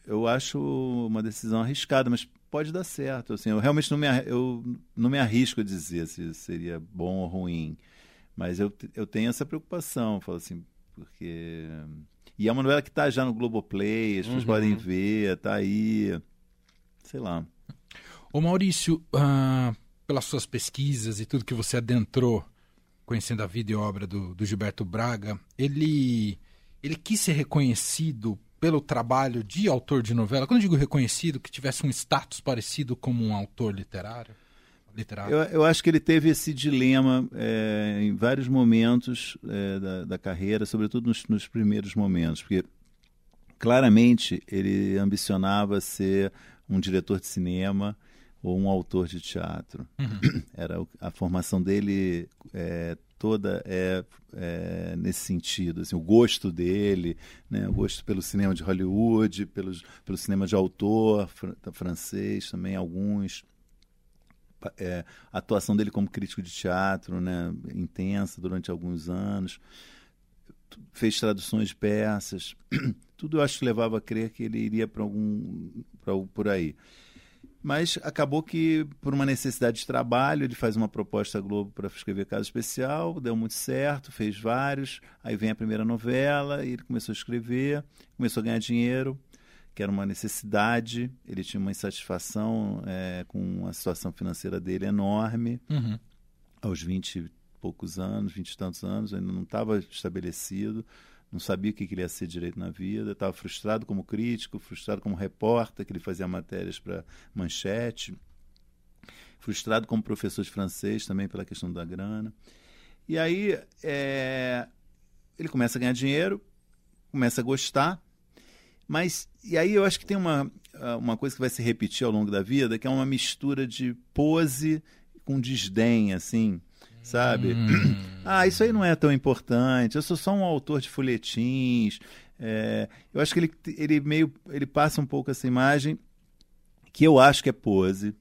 eu acho uma decisão arriscada, mas pode dar certo. Assim, eu realmente não me, eu não me arrisco a dizer se seria bom ou ruim. Mas eu, eu tenho essa preocupação. Falo assim, porque e é uma novela que está já no Globoplay, as pessoas uhum. podem ver, está aí. Sei lá. Ô Maurício, uh, pelas suas pesquisas e tudo que você adentrou, conhecendo a vida e obra do, do Gilberto Braga, ele, ele quis ser reconhecido pelo trabalho de autor de novela? Quando eu digo reconhecido, que tivesse um status parecido como um autor literário? Literário? Eu, eu acho que ele teve esse dilema é, em vários momentos é, da, da, carreira, sobretudo nos, nos, primeiros momentos, porque claramente ele ambicionava ser um diretor de cinema ou um autor de teatro. Uhum. Era a formação dele é, toda é, é, nesse sentido, assim, o gosto dele, né, o gosto pelo cinema de Hollywood, pelos, pelo cinema de autor fr francês também alguns é, a atuação dele como crítico de teatro, né, intensa durante alguns anos, fez traduções de peças, tudo eu acho que levava a crer que ele iria para algum pra, por aí. Mas acabou que, por uma necessidade de trabalho, ele faz uma proposta à Globo para escrever caso especial, deu muito certo, fez vários. Aí vem a primeira novela, e ele começou a escrever, começou a ganhar dinheiro, que era uma necessidade, ele tinha uma insatisfação é, com a situação financeira dele enorme, Uhum. aos 20 e poucos anos, 20 e tantos anos, ainda não estava estabelecido, não sabia o que que ele ia ser direito na vida, estava frustrado como crítico, frustrado como repórter, que ele fazia matérias para manchete, frustrado como professor de francês também pela questão da grana. E aí é, ele começa a ganhar dinheiro, começa a gostar, mas e aí eu acho que tem uma, ah, uma coisa que vai se repetir ao longo da vida, que é uma mistura de pose com desdém, assim, sabe? Hum. Ah, isso aí não é tão importante. Eu sou só um autor de folhetins. É, eu acho que ele, ele meio ele passa um pouco essa imagem que eu acho que é pose,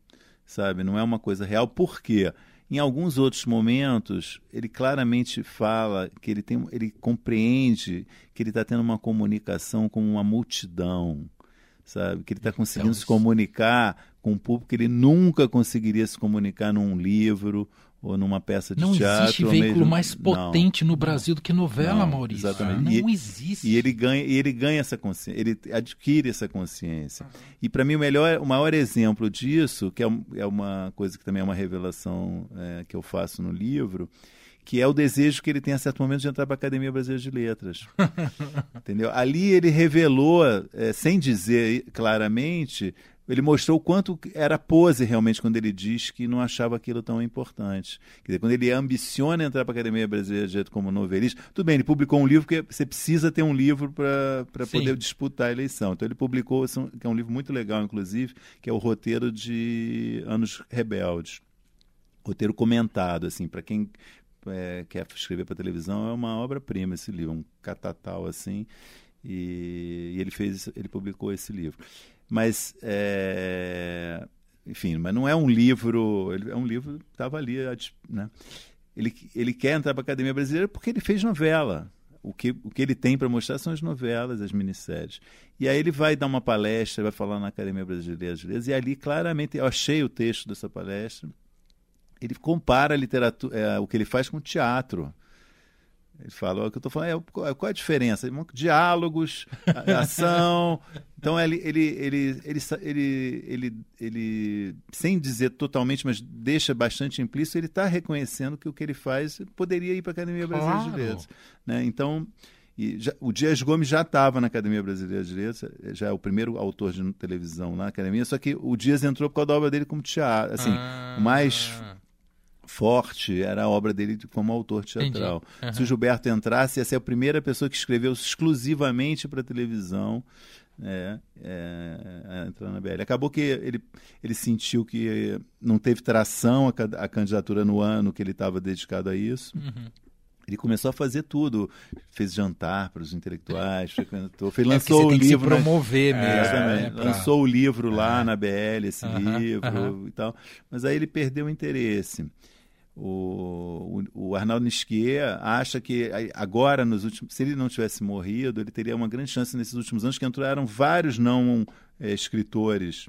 sabe? Não é uma coisa real. Por quê? Em alguns outros momentos, ele claramente fala que ele, tem, ele compreende que ele está tendo uma comunicação com uma multidão, sabe? Que ele está conseguindo se isso- comunicar com um público que ele nunca conseguiria se comunicar num livro ou numa peça de Não teatro. existe ou veículo mesmo- mais Não. potente no Brasil do que novela, Não, Maurício. exatamente. Não E- existe. E ele ganha, e ele ganha essa consciência, ele adquire essa consciência. E para mim o melhor, o maior exemplo disso, que é, é uma coisa que também é uma revelação é, que eu faço no livro, que é o desejo que ele tem a certo momento de entrar para a Academia Brasileira de Letras. Entendeu? Ali ele revelou, é, sem dizer claramente, ele mostrou o quanto era pose realmente quando ele diz que não achava aquilo tão importante. Quer dizer, quando ele ambiciona entrar para a Academia Brasileira de Direito como novelista, tudo bem, ele publicou um livro que você precisa ter um livro para poder disputar a eleição. Então ele publicou, que é um livro muito legal, inclusive, que é o roteiro de Anos Rebeldes. Roteiro comentado, assim, para quem é, quer escrever para televisão, é uma obra-prima esse livro, um catatal assim. E, e ele fez, ele publicou esse livro. Mas, é, enfim, mas não é um livro, ele, é um livro que estava ali, né? Ele, ele quer entrar para a Academia Brasileira porque ele fez novela. O que, o que ele tem para mostrar são as novelas, as minisséries. E aí ele vai dar uma palestra, vai falar na Academia Brasileira de Letras, e ali claramente, eu achei o texto dessa palestra, ele compara a literatura, é, o que ele faz com o teatro. Ele fala, "Ó, o que eu estou falando é qual é a diferença? Diálogos, ação. Então ele, ele, ele, ele, ele, ele, ele, sem dizer totalmente, mas deixa bastante implícito, ele está reconhecendo que o que ele faz poderia ir para a Academia Brasileira de Claro. Letras. Né? Então, já- o Dias Gomes já estava na Academia Brasileira de Letras, já é o primeiro autor de televisão na Academia, só que o Dias entrou por causa da obra dele como teatro, assim, Ah. mais forte era a obra dele de- como autor teatral. Aham. Se o Gilberto entrasse, ia ser a primeira pessoa que escreveu exclusivamente para televisão. É, é, é, entrar na BL. Acabou que ele, ele sentiu que não teve tração a, a candidatura no ano que ele estava dedicado a isso. Uhum. Ele começou a fazer tudo. Fez jantar para os intelectuais, frequentou, fez, É porque lançou você o tem que livro. se na- promover mesmo. Exatamente. né, pra- Lançou o livro lá na BL, esse livro aham. e tal. Mas aí ele perdeu o interesse. O, o, o Arnaldo Nisquier acha que agora, nos últimos, se ele não tivesse morrido, ele teria uma grande chance nesses últimos anos, que entraram vários não eh, escritores.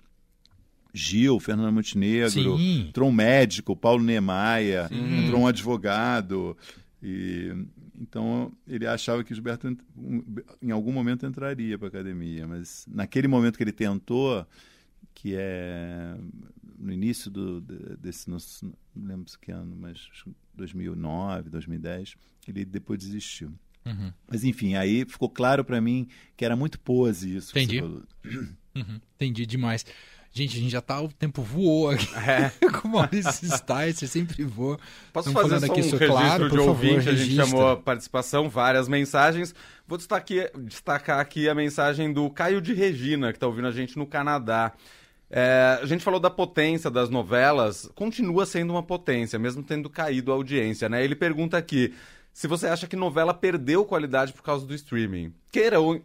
Gil, Fernando Montenegro, Sim. entrou um médico, Paulo Niemeyer, Sim. entrou um advogado. E, então ele achava que Gilberto ent- um- em algum momento entraria para a academia, mas naquele momento que ele tentou, que é no início do, de- desse, não, não lembro se que ano, mas acho que 2009, 2010, ele depois desistiu. Uhum. Mas enfim, aí ficou claro para mim que era muito pose isso. Entendi. Uhum. Entendi demais. Gente, a gente já tá, o tempo voou aqui. É. Com o Maurício você sempre voa. Posso Estamos fazer só aqui um registro claro, de favor, ouvinte? a gente chamou a participação, várias mensagens. Vou destacar, destacar aqui a mensagem do Caio de Regina, que está ouvindo a gente no Canadá. É, a gente falou da potência das novelas, continua sendo uma potência, mesmo tendo caído a audiência, né? Ele pergunta aqui se você acha que novela perdeu qualidade por causa do streaming.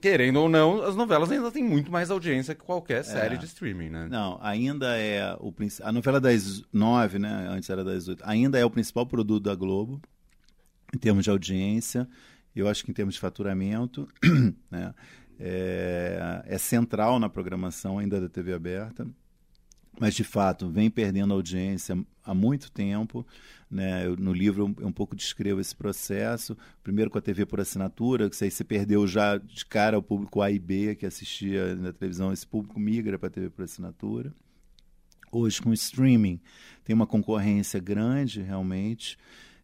Querendo ou não, as novelas ainda têm muito mais audiência que qualquer série de streaming, né? Não, ainda é o a novela das nove, né? Antes era das oito. Ainda é o principal produto da Globo em termos de audiência. Eu acho que em termos de faturamento, né? É, é central na programação ainda da TV aberta. mas de fato vem perdendo audiência há muito tempo. Né? Eu, no livro eu um pouco descrevo esse processo. Primeiro com a TV por assinatura, que aí você perdeu já de cara o público A e B que assistia na televisão, esse público migra para a TV por assinatura. Hoje com o streaming tem uma concorrência grande realmente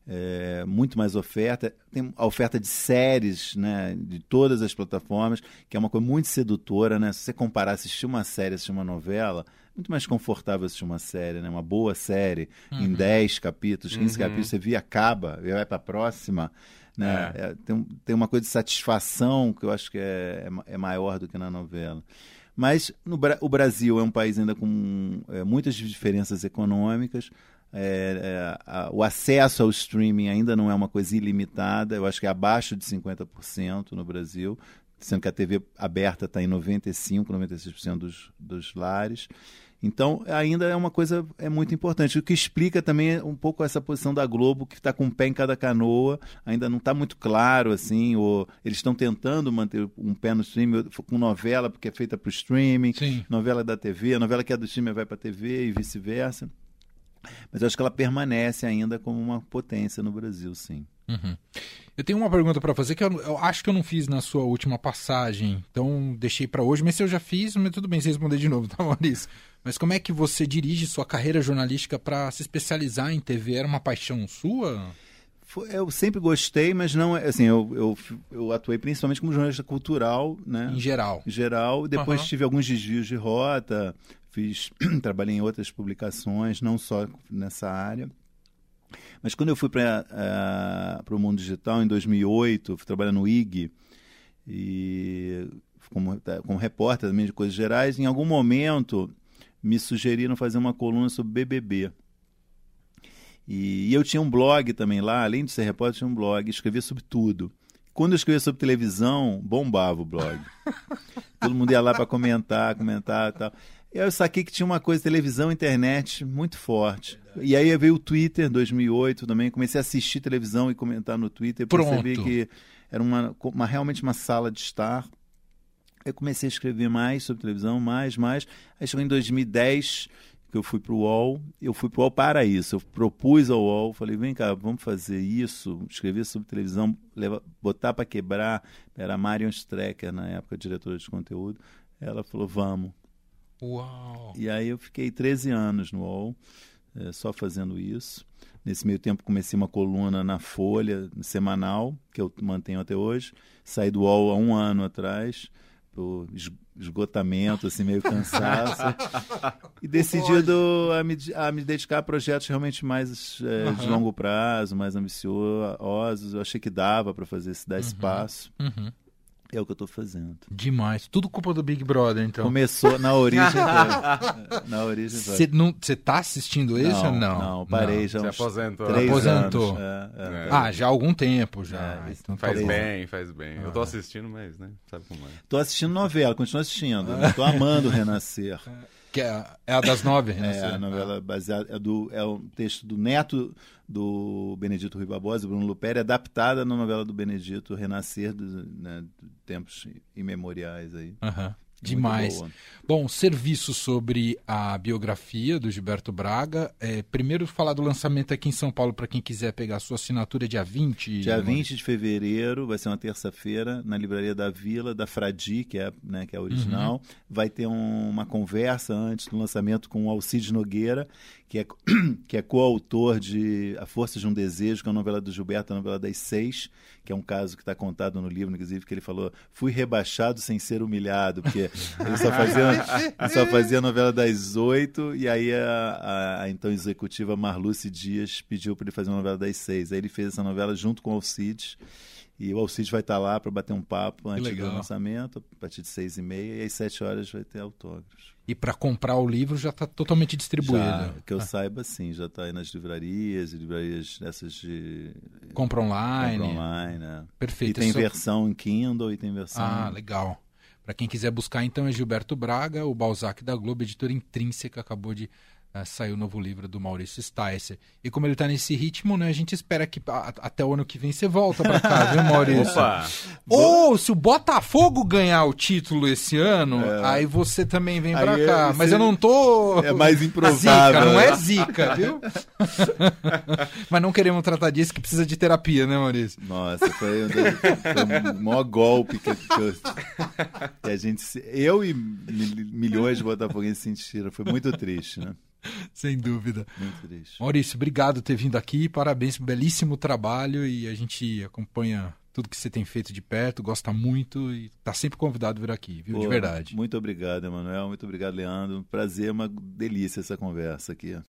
é, muito mais oferta. Tem a oferta de séries né, de todas as plataformas, que é uma coisa muito sedutora. Né? Se você comparar assistir uma série, assistir uma novela, muito mais confortável assistir uma série, né? uma boa série, uhum. em 10 capítulos, 15 uhum. capítulos, você via, acaba, e vai para a próxima. Né? É. É, tem, tem uma coisa de satisfação que eu acho que é, é, é maior do que na novela. Mas no, o Brasil é um país ainda com é, muitas diferenças econômicas. É, é, a, o acesso ao streaming ainda não é uma coisa ilimitada, eu acho que é abaixo de 50% no Brasil, sendo que a TV aberta está em 95%, 96% dos, dos lares. Então, ainda é uma coisa é muito importante. O que explica também um pouco essa posição da Globo, que está com um pé em cada canoa, ainda não está muito claro, assim, ou eles estão tentando manter um pé no streaming, com novela, porque é feita para o streaming, Sim. novela da TV, a novela que é do streaming vai para a TV e vice-versa. Mas acho que ela permanece ainda como uma potência no Brasil, sim. Uhum. Eu tenho uma pergunta para fazer que eu, eu, acho que eu não fiz na sua última passagem, então deixei para hoje, mas se eu já fiz, mas tudo bem, você responder de novo, tá, Maurício? Mas como é que você dirige sua carreira jornalística para se especializar em TV? Era uma paixão sua? Eu sempre gostei, mas não assim. Eu, eu, eu atuei principalmente como jornalista cultural, né? Em geral. Em geral. Depois uhum. tive alguns desvios de rota, fiz, trabalhei em outras publicações, não só nessa área. Mas quando eu fui para uh, o mundo digital em 2008, fui trabalhar no IG e como, como repórter também de coisas gerais, em algum momento me sugeriram fazer uma coluna sobre BBB. E, e eu tinha um blog também lá, além de ser repórter, tinha um blog, escrevia sobre tudo. Quando eu escrevia sobre televisão, bombava o blog. Todo mundo ia lá para comentar, comentar e tal. E aí eu saquei que tinha uma coisa, televisão, internet, muito forte. E aí veio o Twitter, 2008 também, comecei a assistir televisão e comentar no Twitter, percebi Pronto. que era uma, uma, realmente uma sala de estar. Eu comecei a escrever mais sobre televisão, mais, mais. Aí chegou em 2010, que eu fui para o UOL, eu fui para o UOL para isso. Eu propus ao UOL, falei, vem cá, vamos fazer isso, escrever sobre televisão, levar, botar para quebrar. Era a Marion Strecker, na época, diretora de conteúdo. Ela falou, vamos. Uau! E aí eu fiquei 13 anos no UOL, é, só fazendo isso. Nesse meio tempo comecei uma coluna na Folha, semanal, que eu mantenho até hoje. Saí do UOL há um ano atrás, por esgotamento, assim, meio cansaço. e decidido a me, a me dedicar a projetos realmente mais é, uhum. de longo prazo, mais ambiciosos. Eu achei que dava para fazer, se dar uhum. espaço. Uhum. É o que eu estou fazendo. Demais. Tudo culpa do Big Brother, então. Começou na origem. na origem. Você tá assistindo isso não, ou não? Não, parei não. já. Uns aposentou. Três aposentou. Anos. É, é, é. Ah, já há algum tempo já. É, então, faz bem, faz bem. Ah. Eu tô assistindo, mas, né? Sabe como é. Tô assistindo novela, continuo assistindo. Né? Tô amando Renascer. Que é, é a das nove, Renascer. É, a novela baseada. É, do, é um texto do neto do Benedito Rui Barbosa, Bruno Luperi, adaptada na novela do Benedito Renascer, dos né, tempos imemoriais aí. Uhum. Demais. Bom, serviço sobre a biografia do Gilberto Braga. É, primeiro falar do lançamento aqui em São Paulo para quem quiser pegar a sua assinatura dia 20. Dia 20 de fevereiro, vai ser uma terça-feira, na Livraria da Vila, da Fradi, que é, né, que é a original. Uhum. Vai ter um, uma conversa antes do lançamento com o Alcides Nogueira, que é, que é coautor de A Força de um Desejo, que é uma novela do Gilberto, a novela das seis, que é um caso que está contado no livro, inclusive, que ele falou: fui rebaixado sem ser humilhado, porque ele só fazia, só fazia a novela das oito, e aí a, a, a, então executiva Marluce Dias pediu para ele fazer uma novela das seis. Aí ele fez essa novela junto com o Alcides. E o Alcides vai estar tá lá para bater um papo antes do lançamento, a partir de seis e meia, e às sete horas vai ter autógrafos. E para comprar o livro já está totalmente distribuído? Já, que eu ah. saiba, sim, já está aí nas livrarias, livrarias dessas de... Compra online. Compra online, né? Perfeito. E tem só... versão em Kindle e tem versão... Ah, legal. Para quem quiser buscar, então, é Gilberto Braga, o Balzac da Globo, editora intrínseca, acabou de uh, saiu o novo livro do Maurício Sticer. E como ele está nesse ritmo, né, a gente espera que a, até o ano que vem você volta para cá, viu, Maurício? Opa! Ou se o Botafogo ganhar o título esse ano, é. aí você também vem para cá. Mas eu não tô. É mais improvável. Zica, não é zica, viu? Mas não queremos tratar disso que precisa de terapia, né, Maurício? Nossa, foi, um, foi o maior golpe que, que a gente. Eu e milhões de botafoguenses sentiram. Foi muito triste, né? Sem dúvida. Muito triste. Maurício, obrigado por ter vindo aqui. Parabéns, belíssimo trabalho e a gente acompanha tudo que você tem feito de perto, gosta muito e está sempre convidado a vir aqui, viu? Pô, de verdade. Muito obrigado, Emanuel. Muito obrigado, Leandro. Prazer, uma delícia essa conversa aqui.